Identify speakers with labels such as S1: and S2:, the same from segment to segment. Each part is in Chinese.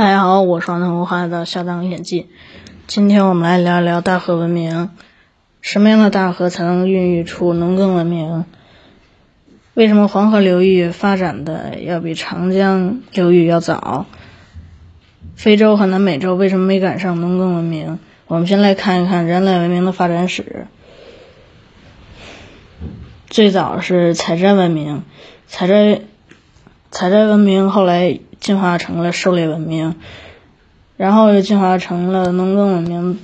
S1: 大家好，我是文化的下当演技。今天我们来聊一聊大河文明。什么样的大河才能孕育出农耕文明？为什么黄河流域发展的要比长江流域要早？非洲和南美洲为什么没赶上农耕文明？我们先来看一看人类文明的发展史。最早是采摘文明，采摘采摘文明后来。进化成了狩猎文明，然后又进化成了农耕文明，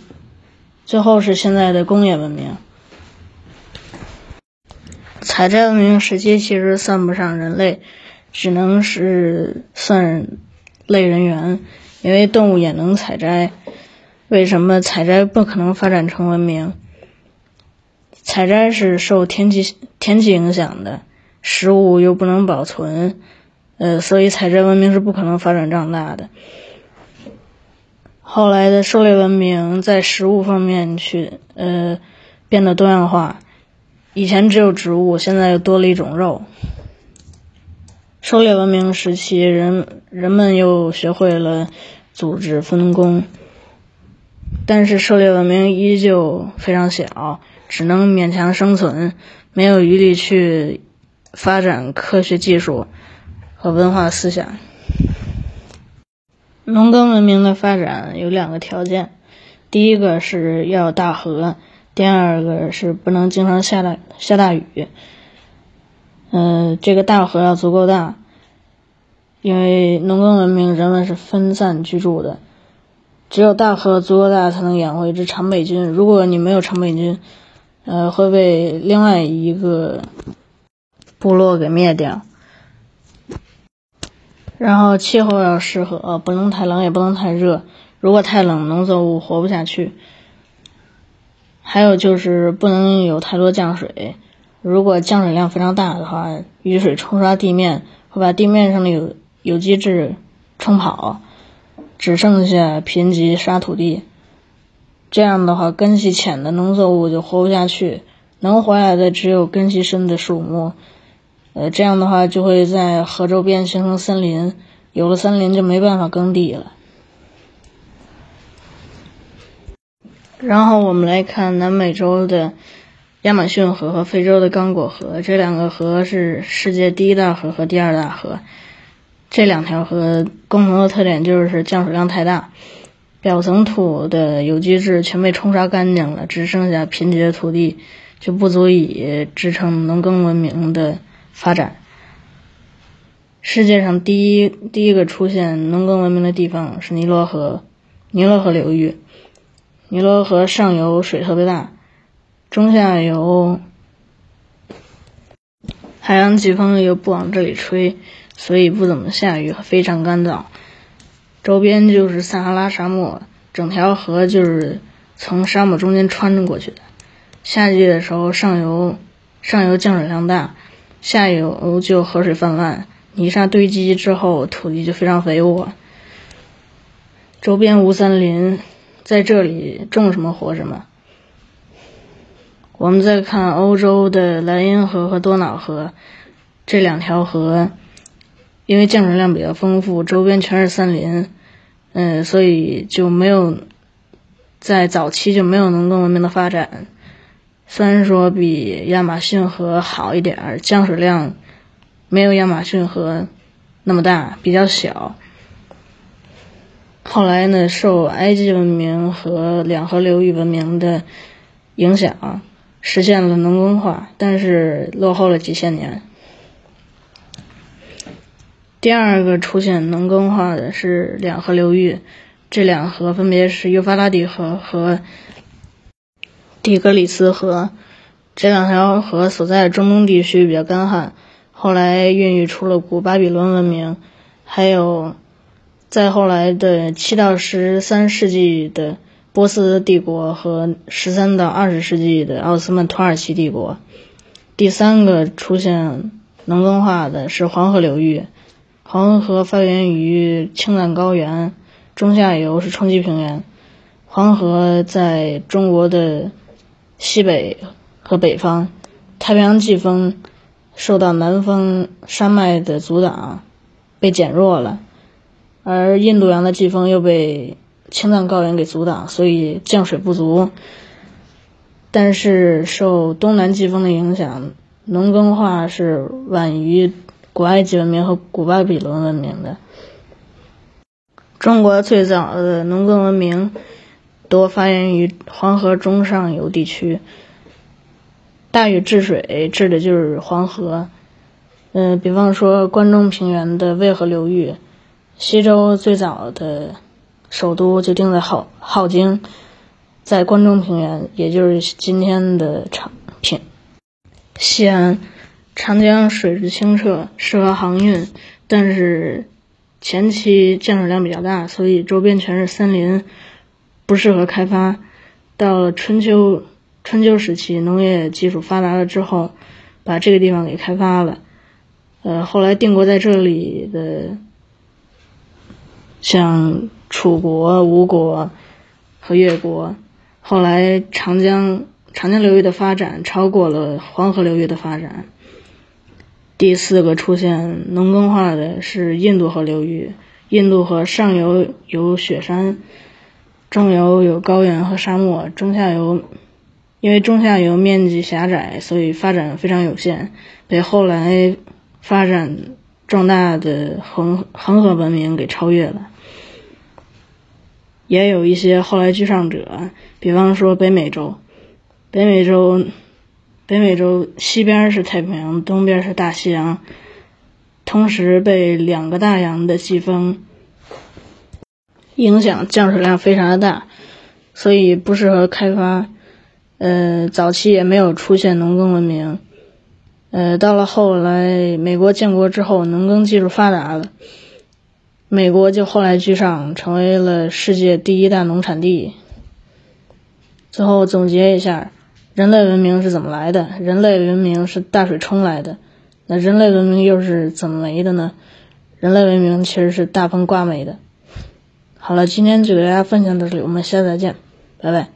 S1: 最后是现在的工业文明。采摘文明时期其实算不上人类，只能是算类人猿，因为动物也能采摘。为什么采摘不可能发展成文明？采摘是受天气天气影响的，食物又不能保存。呃，所以采摘文明是不可能发展壮大的。后来的狩猎文明在食物方面去呃变得多样化，以前只有植物，现在又多了一种肉。狩猎文明时期，人人们又学会了组织分工，但是狩猎文明依旧非常小，只能勉强生存，没有余力去发展科学技术。和文化思想，农耕文明的发展有两个条件，第一个是要大河，第二个是不能经常下大下大雨。嗯，这个大河要足够大，因为农耕文明人们是分散居住的，只有大河足够大才能养活一支长北军。如果你没有长北军，呃，会被另外一个部落给灭掉。然后气候要适合，不能太冷也不能太热。如果太冷，农作物活不下去。还有就是不能有太多降水，如果降水量非常大的话，雨水冲刷地面会把地面上的有有机质冲跑，只剩下贫瘠沙土地。这样的话，根系浅的农作物就活不下去，能活下来的只有根系深的树木。呃，这样的话就会在河周边形成森林，有了森林就没办法耕地了。然后我们来看南美洲的亚马逊河和非洲的刚果河，这两个河是世界第一大河和第二大河。这两条河共同的特点就是降水量太大，表层土的有机质全被冲刷干净了，只剩下贫瘠的土地，就不足以支撑农耕文明的。发展。世界上第一第一个出现农耕文明的地方是尼罗河，尼罗河流域。尼罗河上游水特别大，中下游海洋季风又不往这里吹，所以不怎么下雨，非常干燥。周边就是撒哈拉沙漠，整条河就是从沙漠中间穿过去的。夏季的时候，上游上游降水量大。下游就河水泛滥，泥沙堆积之后，土地就非常肥沃。周边无森林，在这里种什么活什么。我们再看欧洲的莱茵河和多瑙河，这两条河，因为降水量比较丰富，周边全是森林，嗯，所以就没有在早期就没有农耕文明的发展。虽然说比亚马逊河好一点儿，降水量没有亚马逊河那么大，比较小。后来呢，受埃及文明和两河流域文明的影响，实现了农耕化，但是落后了几千年。第二个出现农耕化的是两河流域，这两河分别是幼发拉底河和。底格里斯河这两条河所在的中东地区比较干旱，后来孕育出了古巴比伦文明，还有再后来的七到十三世纪的波斯帝国和十三到二十世纪的奥斯曼土耳其帝国。第三个出现农耕化的是黄河流域，黄河发源于青藏高原，中下游是冲积平原。黄河在中国的。西北和北方，太平洋季风受到南方山脉的阻挡，被减弱了。而印度洋的季风又被青藏高原给阻挡，所以降水不足。但是受东南季风的影响，农耕化是晚于古埃及文明和古巴比伦文明的。中国最早的农耕文明多发源于黄河中上游地区。大禹治水治的就是黄河，嗯，比方说关中平原的渭河流域，西周最早的首都就定在镐镐京，在关中平原，也就是今天的长平西安。长江水质清澈，适合航运，但是前期降水量比较大，所以周边全是森林，不适合开发。到了春秋。春秋时期，农业技术发达了之后，把这个地方给开发了。呃，后来定国在这里的，像楚国、吴国和越国，后来长江长江流域的发展超过了黄河流域的发展。第四个出现农耕化的是印度河流域，印度河上游有雪山，中游有高原和沙漠，中下游。因为中下游面积狭窄，所以发展非常有限，被后来发展壮大的恒恒河文明给超越了。也有一些后来居上者，比方说北美洲，北美洲，北美洲西边是太平洋，东边是大西洋，同时被两个大洋的季风影响，降水量非常的大，所以不适合开发。呃，早期也没有出现农耕文明，呃，到了后来美国建国之后，农耕技术发达了，美国就后来居上，成为了世界第一大农产地。最后总结一下，人类文明是怎么来的？人类文明是大水冲来的，那人类文明又是怎么没的呢？人类文明其实是大风刮没的。好了，今天就给大家分享到这里，我们下次再见，拜拜。